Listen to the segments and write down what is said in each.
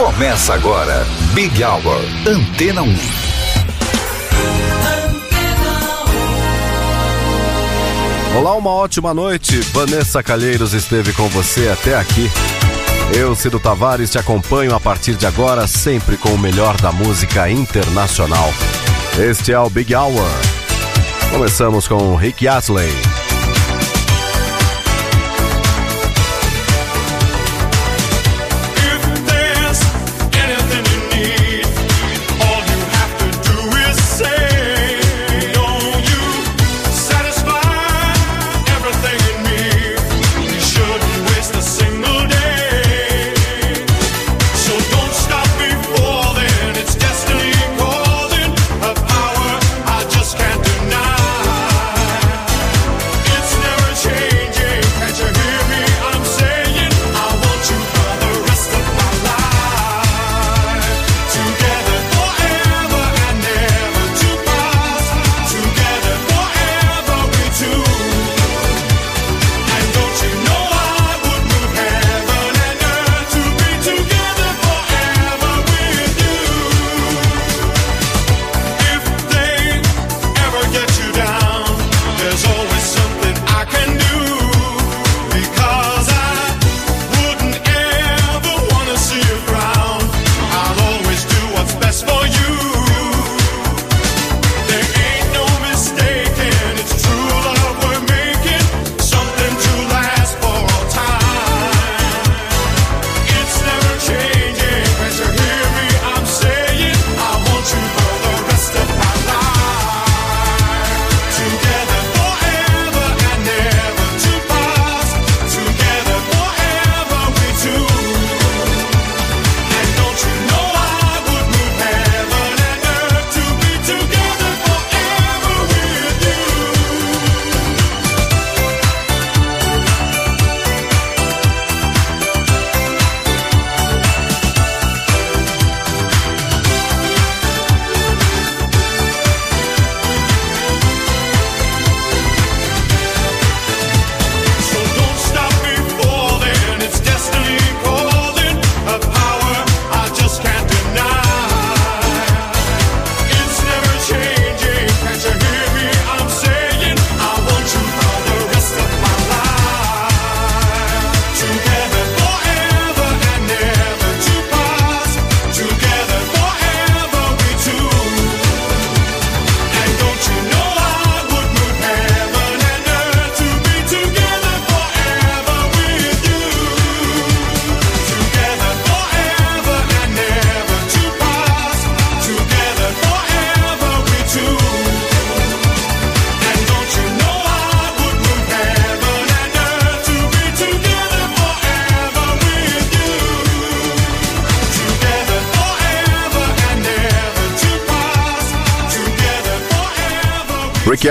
Começa agora, Big Hour, Antena 1. Olá, uma ótima noite. Vanessa Calheiros esteve com você até aqui. Eu, Cido Tavares, te acompanho a partir de agora, sempre com o melhor da música internacional. Este é o Big Hour. Começamos com Rick Astley.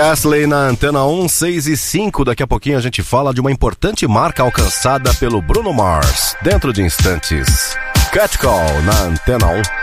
Astley na Antena 1, 6 e 5. Daqui a pouquinho a gente fala de uma importante marca alcançada pelo Bruno Mars. Dentro de instantes. Catcall na Antena 1.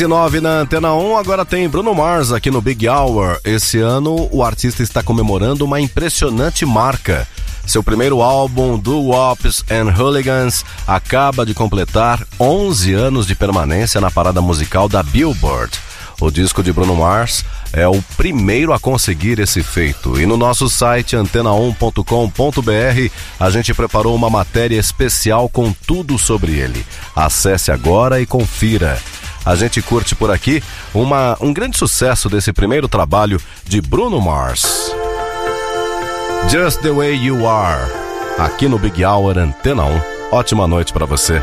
6 e 9 na Antena 1, agora tem Bruno Mars aqui no Big Hour. Esse ano o artista está comemorando uma impressionante marca. Seu primeiro álbum, Do Wops and Hooligans, acaba de completar 11 anos de permanência na parada musical da Billboard. O disco de Bruno Mars é o primeiro a conseguir esse feito. E no nosso site antena1.com.br a gente preparou uma matéria especial com tudo sobre ele. Acesse agora e confira. A gente curte por aqui uma, um grande sucesso desse primeiro trabalho de Bruno Mars. Just the Way You Are, aqui no Big Hour Antena 1. Ótima noite para você.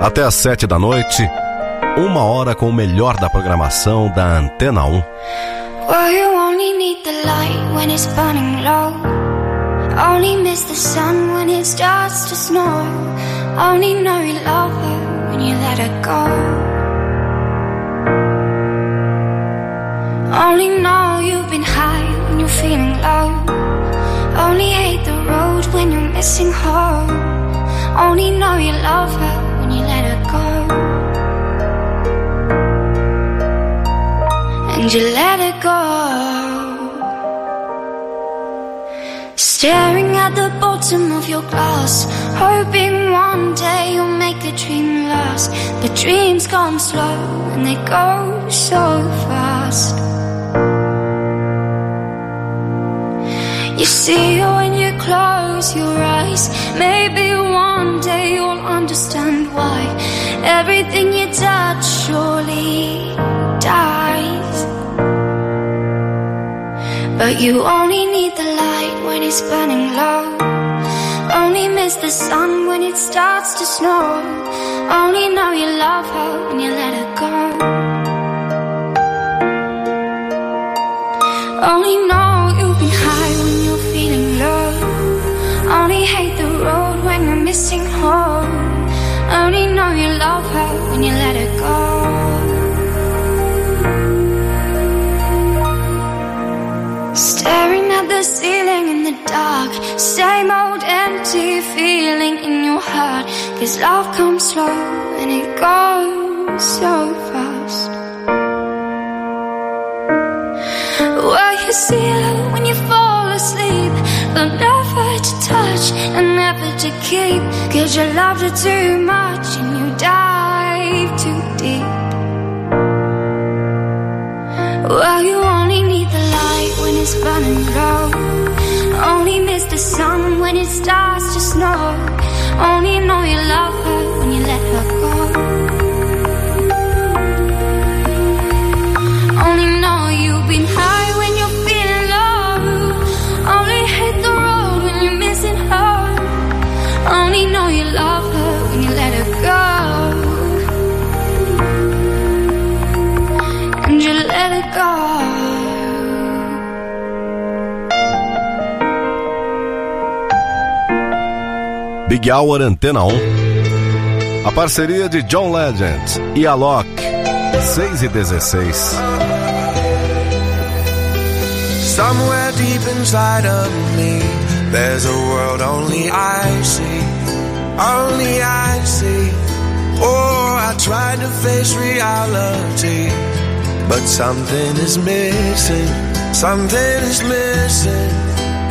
Até às sete da noite, uma hora com o melhor da programação da Antena 1. Well, you only need the light when it's burning low. Only miss the sun when it starts to snow. Only know you love her when you let her go. Only know you've been high when you're feeling low. Only hate the road when you're missing home. Only know you love her And you let her go. Staring at the bottom of your glass, hoping one day you'll make the dream last. But dreams come slow and they go so fast. You see when you close your eyes. Maybe one day you'll understand why everything you touch surely dies. But you only need the light when it's burning low. Only miss the sun when it starts to snow. Only know you love her when you let her go. Only know hate the road when you're missing home. Only know you love her when you let her go. Staring at the ceiling in the dark. Same old empty feeling in your heart. Cause love comes slow and it goes so fast. Well, you see her when you fall asleep, but never to touch and never to keep. Cause you loved her too much and you dive too deep. Well, you only need the light when it's burning low. Only miss the sun when it starts to snow. Only know you love her when you let her go. Big Hour Antena 1. A parceria de John Legend e Alok. 6 e 16. Somewhere deep inside of me, there's a world only I see, only I see. Oh, I tried to face reality, but something is missing, something is missing.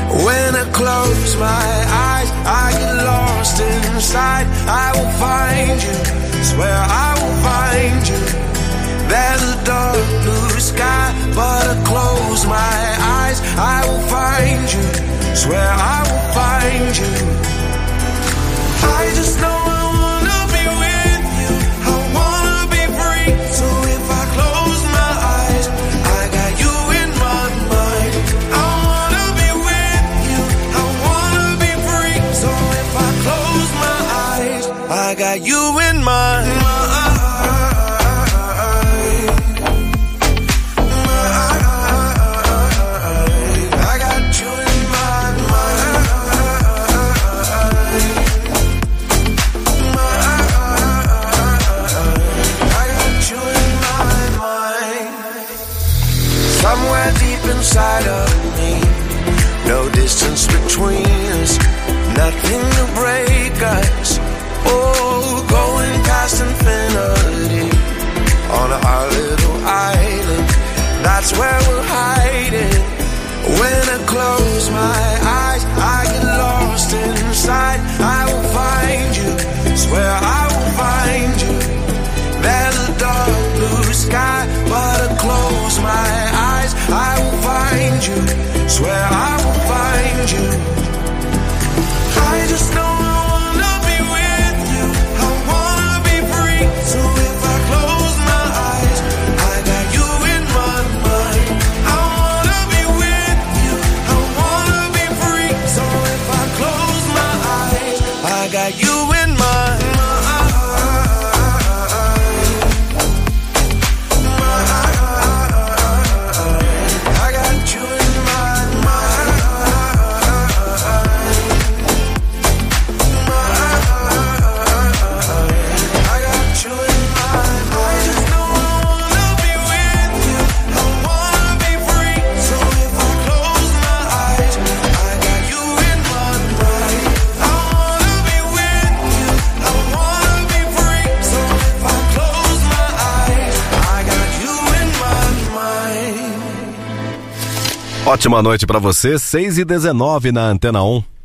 When I close my eyes, I get lost inside. I will find you, swear I will find you. There's a dark blue sky, but I close my eyes. I will find you, swear I Ótima noite pra você, 6 e 19 na Antena 1.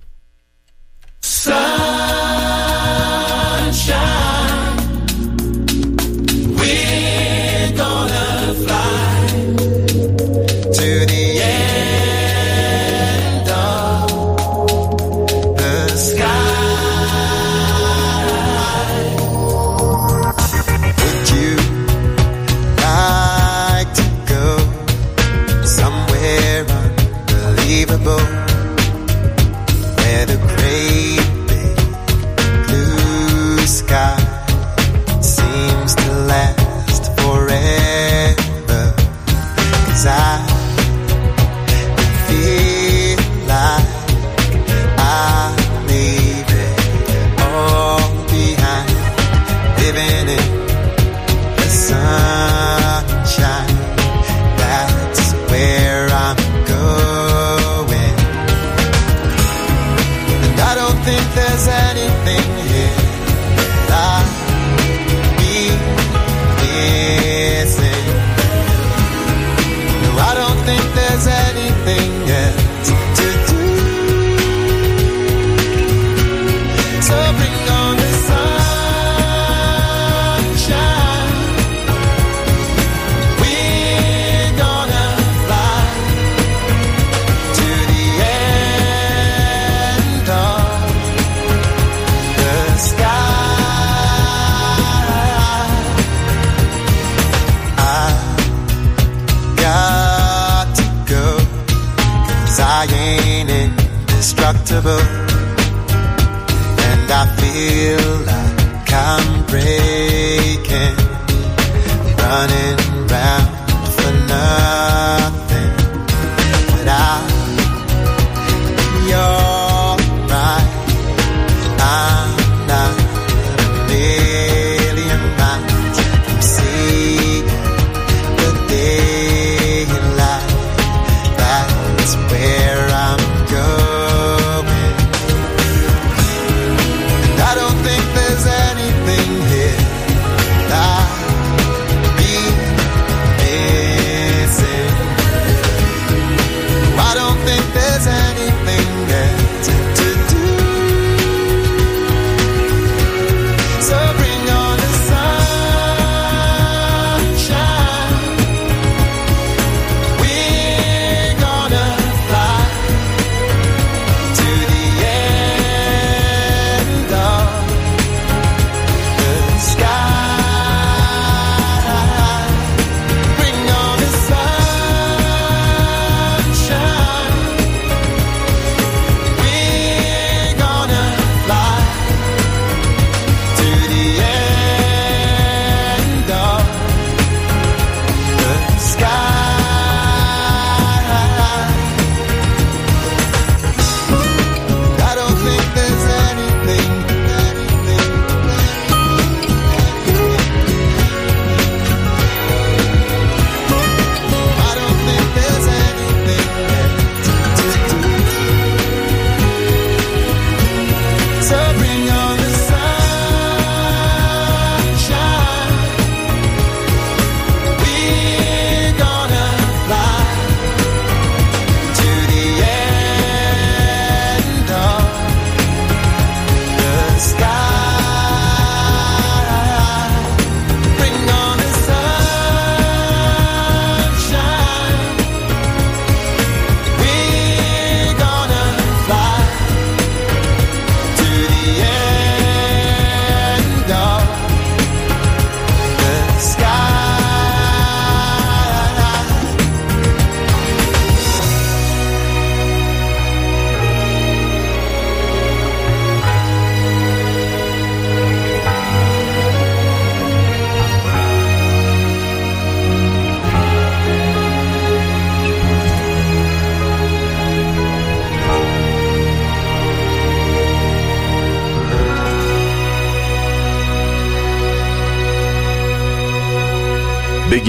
anything.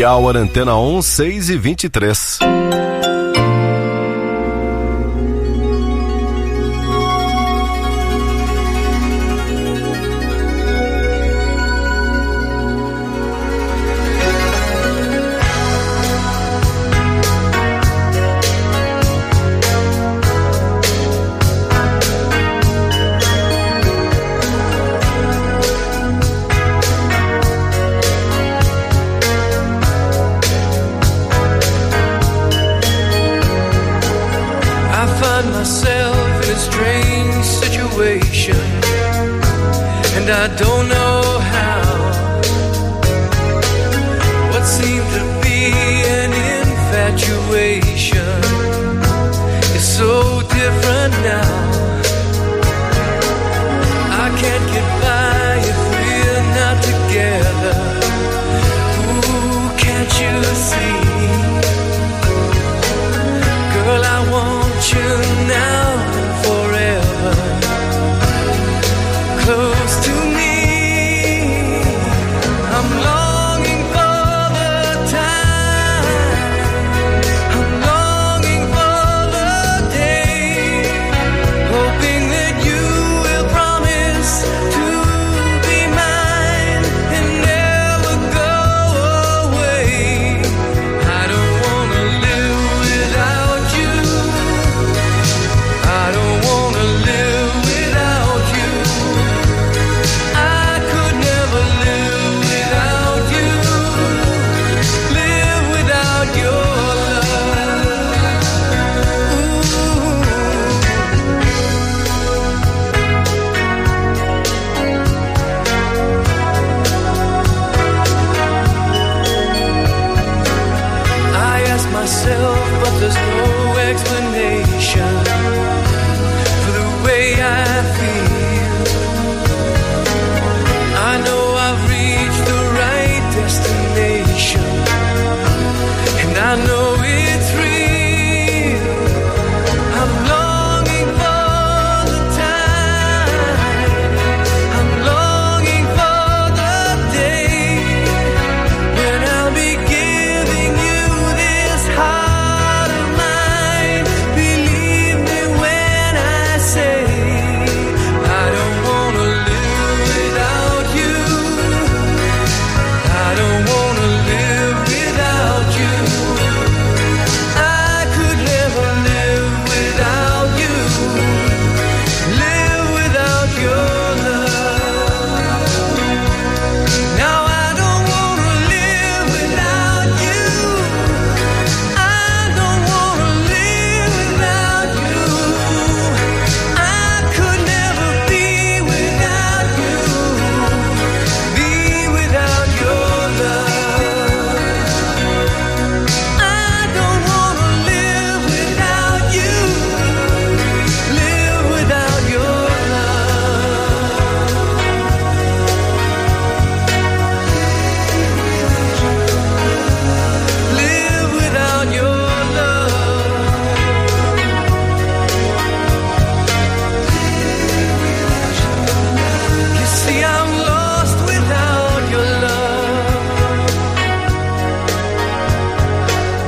Big Hour Antena 1, 6 e 23.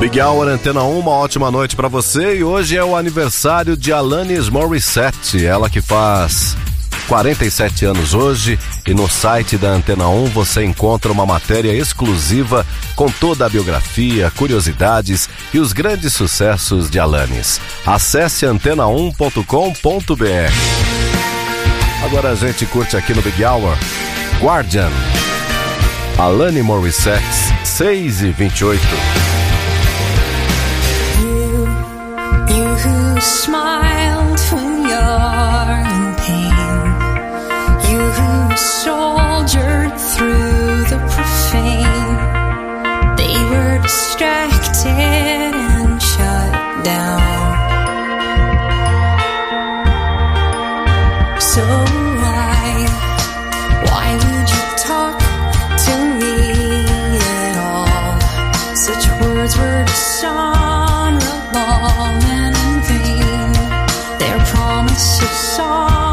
Big Hour Antena 1, uma ótima noite para você e hoje é o aniversário de Alanis Morissette, ela que faz 47 anos hoje e no site da Antena 1 você encontra uma matéria exclusiva com toda a biografia, curiosidades e os grandes sucessos de Alanis. Acesse antena1.com.br. Agora a gente curte aqui no Big Hour Guardian. Alane Morissette, 6 e 28. Smiled when you're in pain. You who soldiered through the profane. They were distracted and shut down. So why, why would It's a song.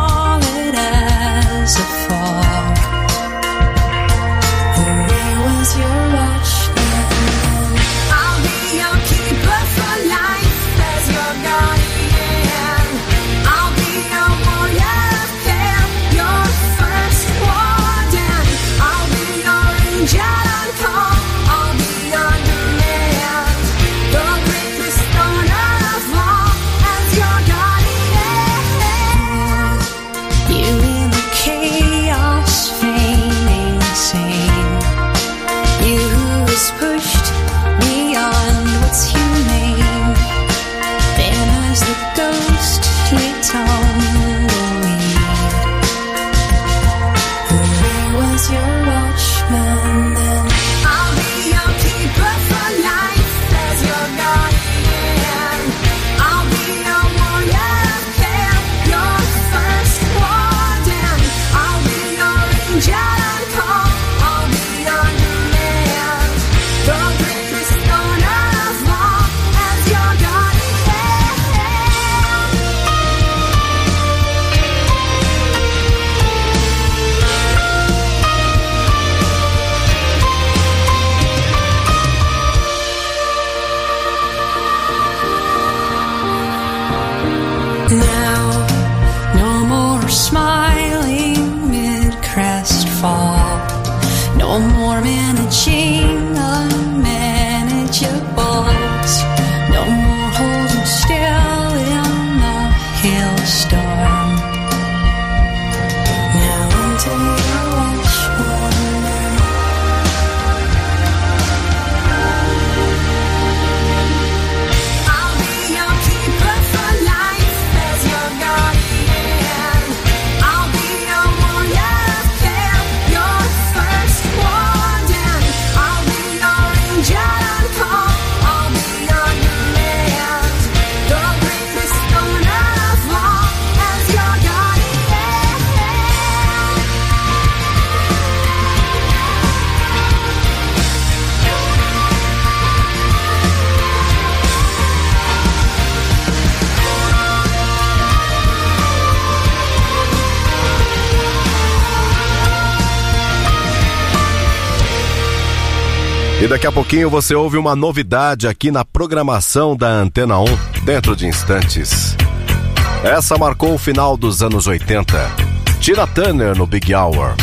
E daqui a pouquinho você ouve uma novidade aqui na programação da Antena 1, dentro de instantes. Essa marcou o final dos anos 80. Tina Turner no Big Hour.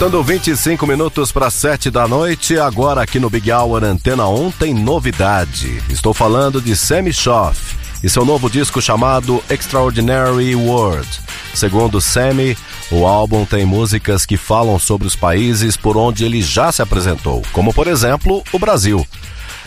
Faltando 25 minutos para 7 da noite, agora aqui no Big Hour Antena 1 tem novidade. Estou falando de Sammy Schoff e seu novo disco chamado Extraordinary World. Segundo Sammy, o álbum tem músicas que falam sobre os países por onde ele já se apresentou, como por exemplo o Brasil.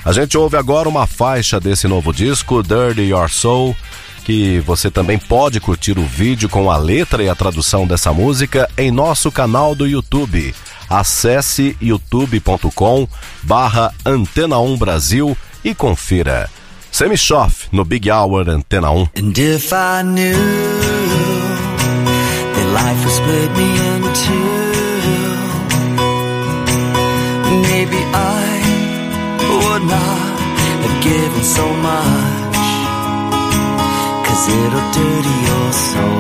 A gente ouve agora uma faixa desse novo disco, Dirty Your Soul, que você também pode curtir o vídeo com a letra e a tradução dessa música em nosso canal do YouTube. Acesse youtube.com barra Antena 1 Brasil e confira. Semi-Shoff no Big Hour Antena 1. And if I knew that life would split me in two, maybe I would not have given so much. Little dirty old soul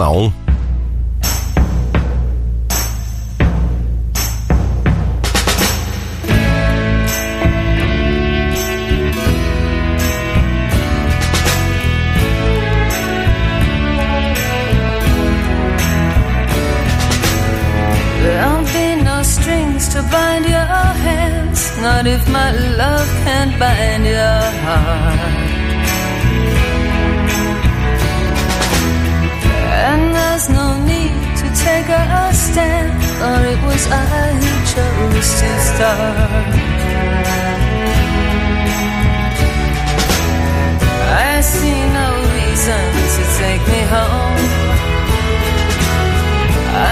Um. hands, not if my love can't bind your heart. take a stand, or it was I who chose to start. I see no reason to take me home.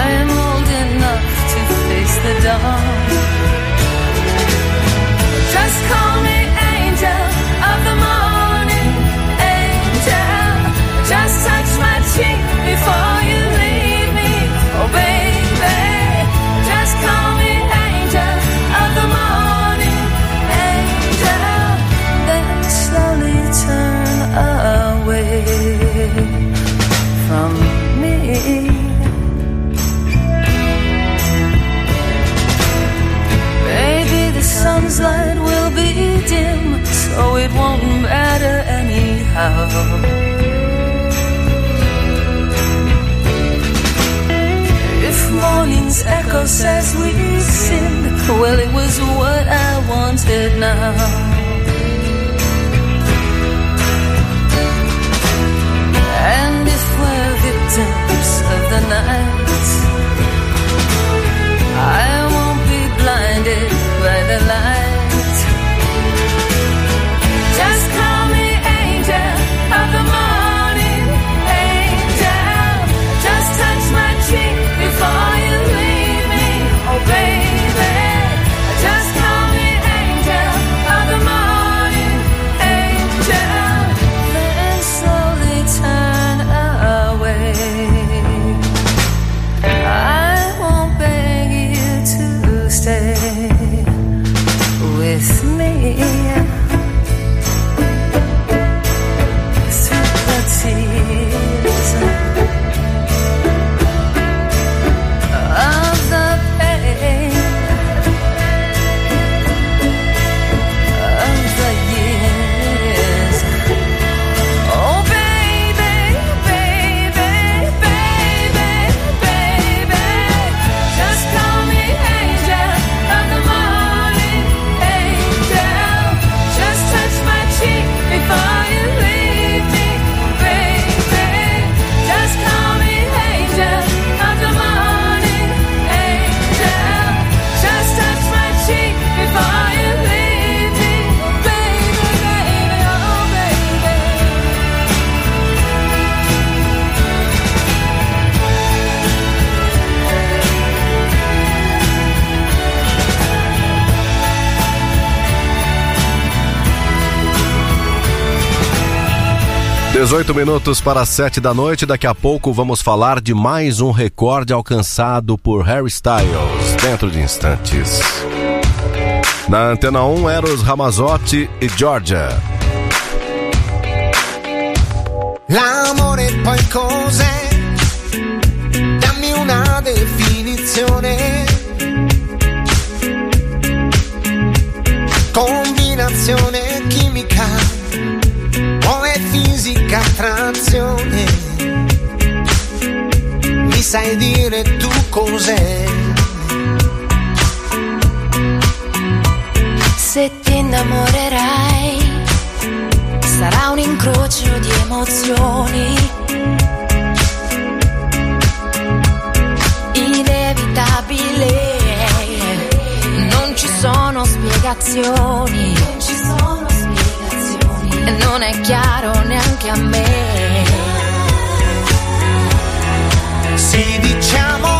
I am old enough to face the dawn. Just come. If morning's echo says we sinned. Well, it was what I wanted now. And if we're victims of the night, I won't be blinded. 18 minutos para 7 da noite. Daqui a pouco vamos falar de mais um recorde alcançado por Harry Styles dentro de instantes. Na Antena 1, Eros Ramazotti e Georgia. L'amore poi cos'è? Dammi una definizione. fisica attrazione. Mi sai dire tu cos'è? Se ti innamorerai, sarà un incrocio di emozioni. Inevitabile, non ci sono spiegazioni e non è chiaro neanche a me. Se diciamo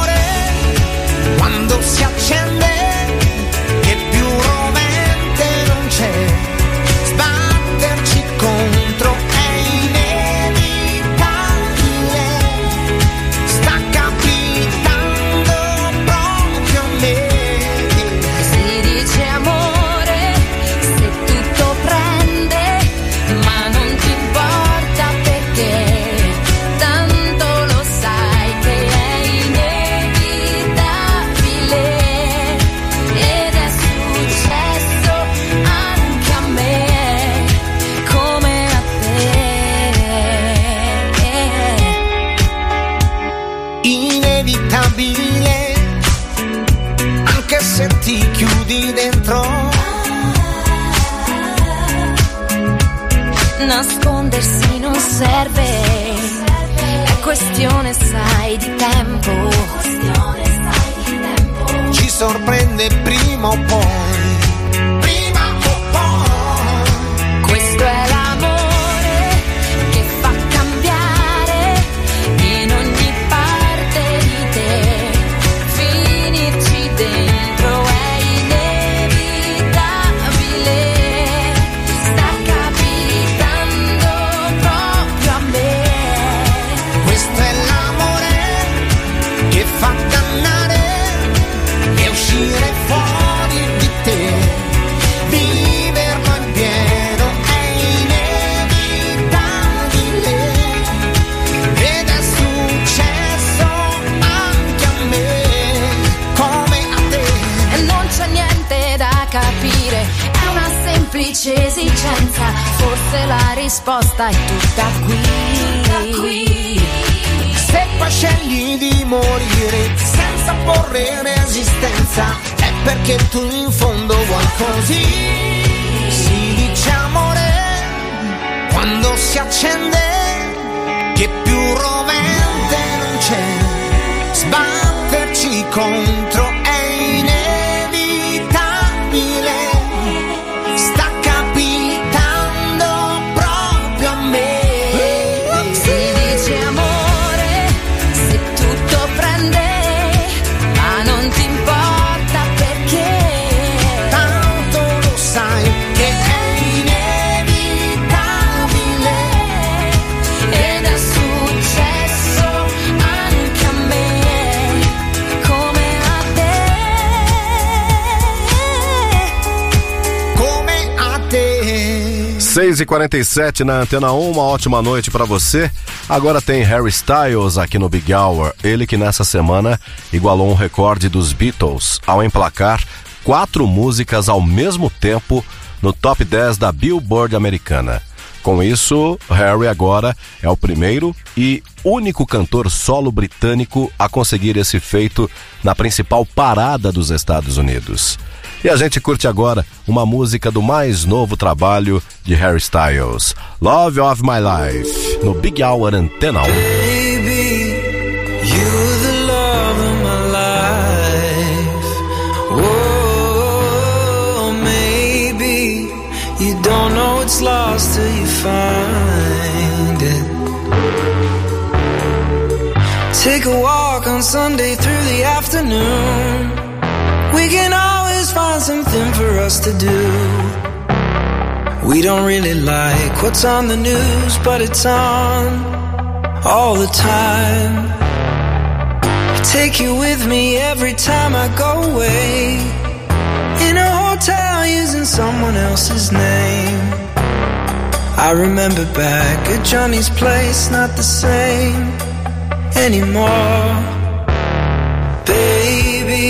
serve, è questione sai di tempo. Ci sorprende prima o poi forse la risposta è tutta qui. Se poi scegli di morire senza porre resistenza, è perché tu in fondo vuoi così. Si dice amore quando si accende, che più rovente non c'è. Sbatterci contro 6h47 na Antena 1, uma ótima noite para você. Agora tem Harry Styles aqui no Big Hour. Ele que nessa semana igualou um recorde dos Beatles ao emplacar quatro músicas ao mesmo tempo no top 10 da Billboard americana. Com isso, Harry agora é o primeiro e único cantor solo britânico a conseguir esse feito na principal parada dos Estados Unidos. E a gente curte agora uma música do mais novo trabalho de Harry Styles, Love of My Life, no Big Hour Antena 1. Baby, you're the love of my life. Whoa, maybe you don't know it's lost till you find Take a walk on Sunday through the afternoon. We can always find something for us to do. We don't really like what's on the news, but it's on all the time. I take you with me every time I go away. In a hotel using someone else's name. I remember back at Johnny's place, not the same anymore. Baby,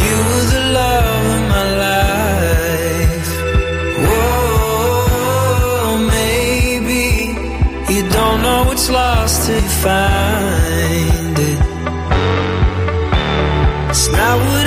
you were the love of my life. Whoa, maybe you don't know what's lost till you find it. It's not what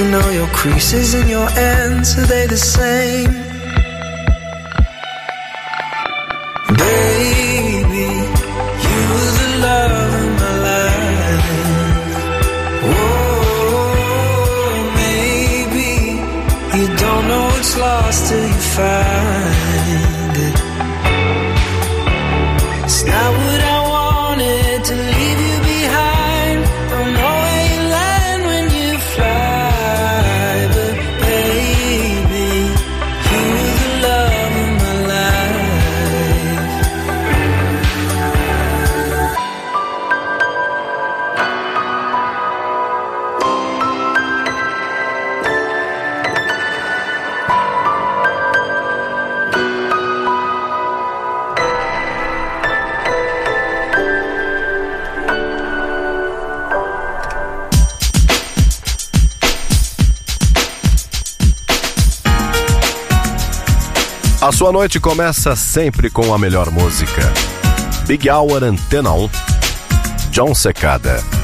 to know your creases and your ends. Are they the same? Sua noite começa sempre com a melhor música. Big Hour Antena 1. John Secada.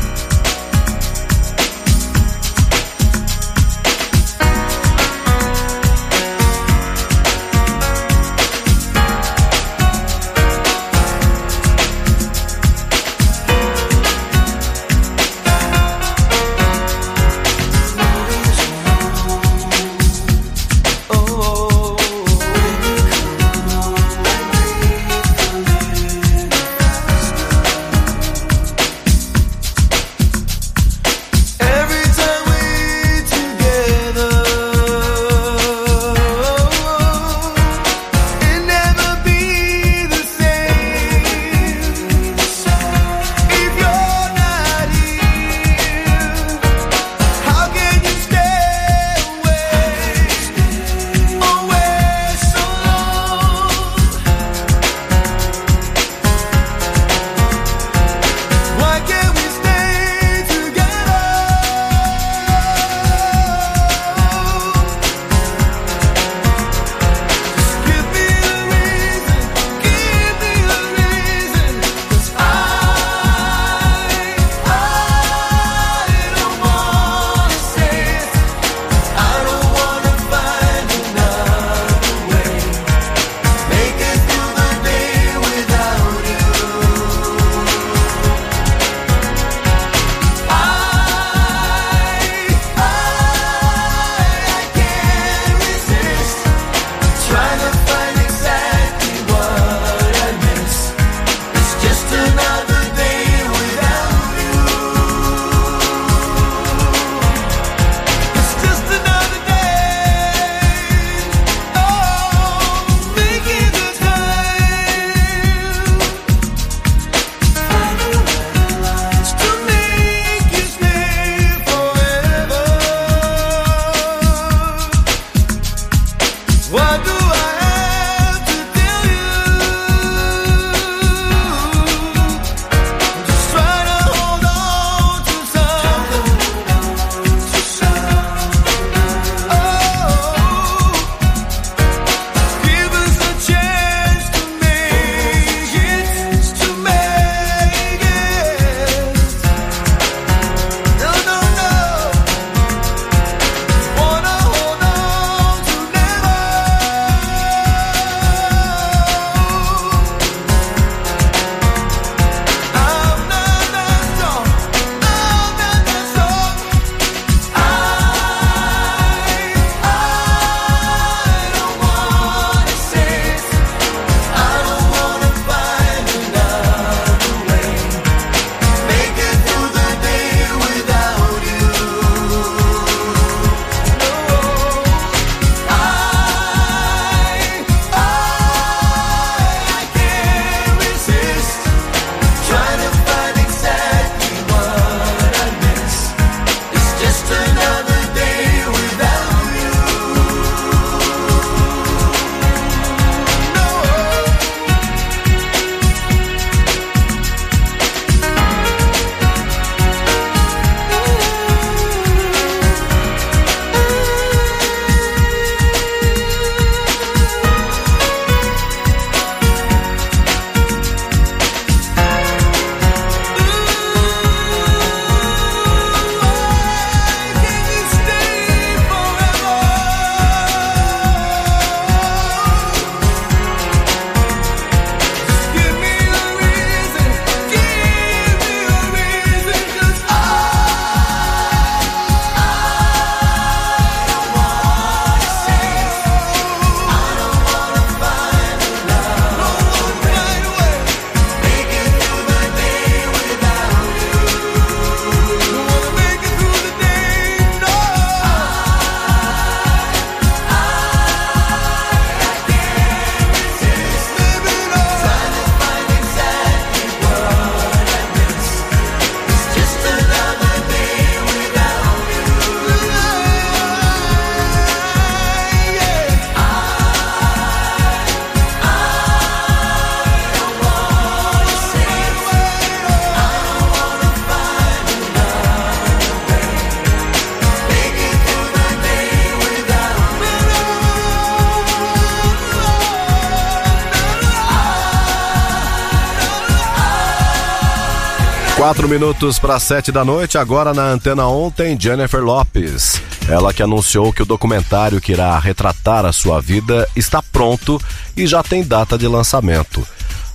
Minutos para sete da noite, agora na Antena ontem, Jennifer Lopes. Ela que anunciou que o documentário que irá retratar a sua vida está pronto e já tem data de lançamento.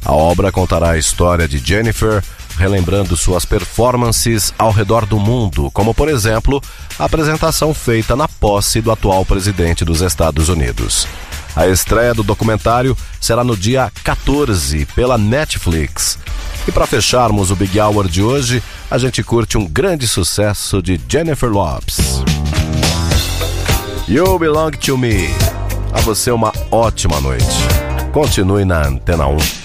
A obra contará a história de Jennifer, relembrando suas performances ao redor do mundo, como por exemplo a apresentação feita na posse do atual presidente dos Estados Unidos. A estreia do documentário será no dia 14 pela Netflix. E para fecharmos o Big Hour de hoje, a gente curte um grande sucesso de Jennifer Lopes. You Belong to Me. A você uma ótima noite. Continue na Antena 1.